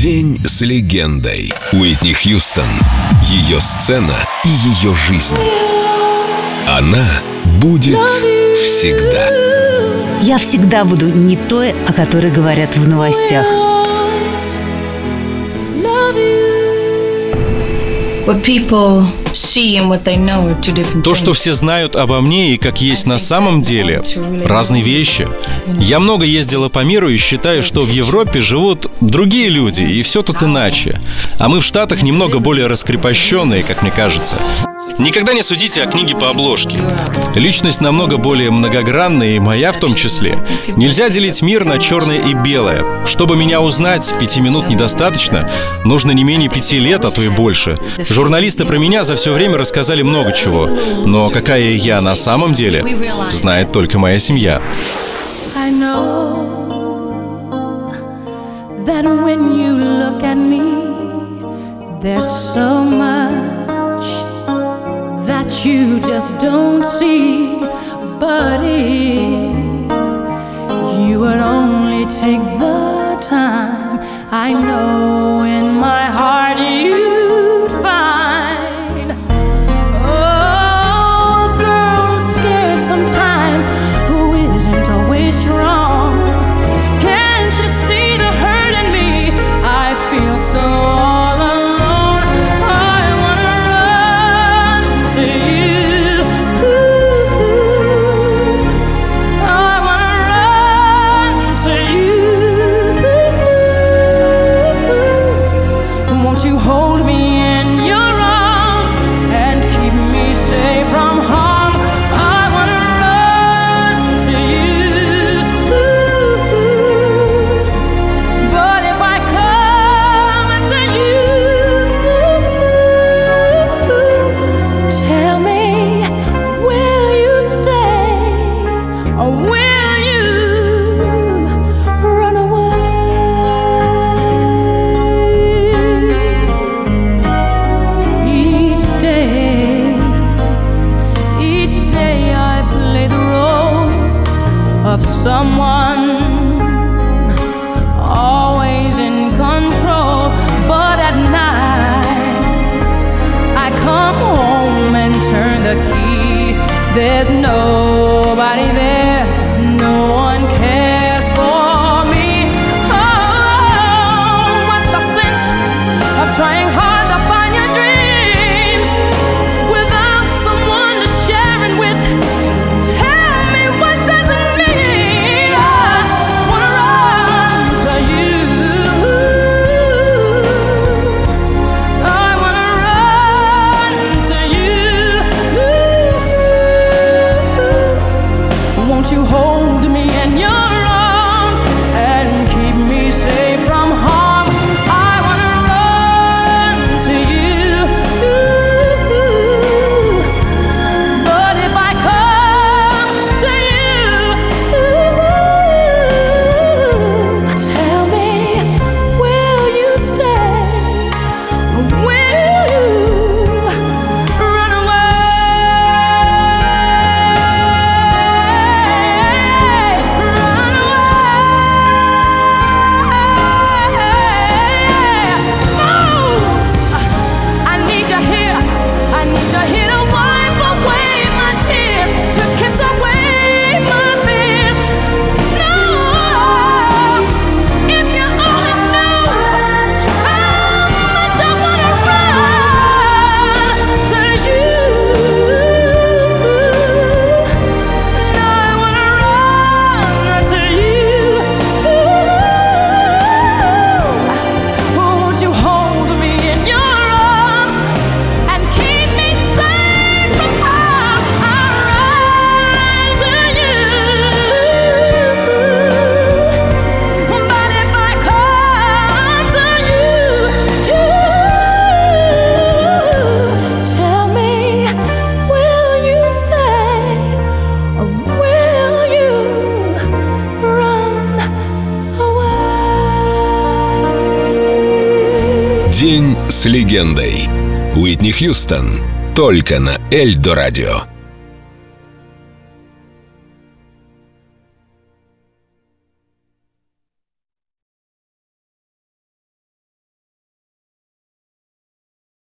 День с легендой. Уитни Хьюстон. Ее сцена и ее жизнь. Она будет всегда. Я всегда буду не той, о которой говорят в новостях. То, что все знают обо мне и как есть на самом деле, разные вещи. Я много ездила по миру и считаю, что в Европе живут другие люди, и все тут иначе. А мы в Штатах немного более раскрепощенные, как мне кажется. Никогда не судите о книге по обложке. Личность намного более многогранная, и моя в том числе. Нельзя делить мир на черное и белое. Чтобы меня узнать, пяти минут недостаточно. Нужно не менее пяти лет, а то и больше. Журналисты про меня за все время рассказали много чего. Но какая я на самом деле, знает только моя семья. There's so much that you just don't see. But if you would only take the time, I know in my heart you'd find. Oh, girl scared sometimes who isn't always strong. Someone you hold me in your День с легендой. Уитни Хьюстон. Только на Эльдо радио.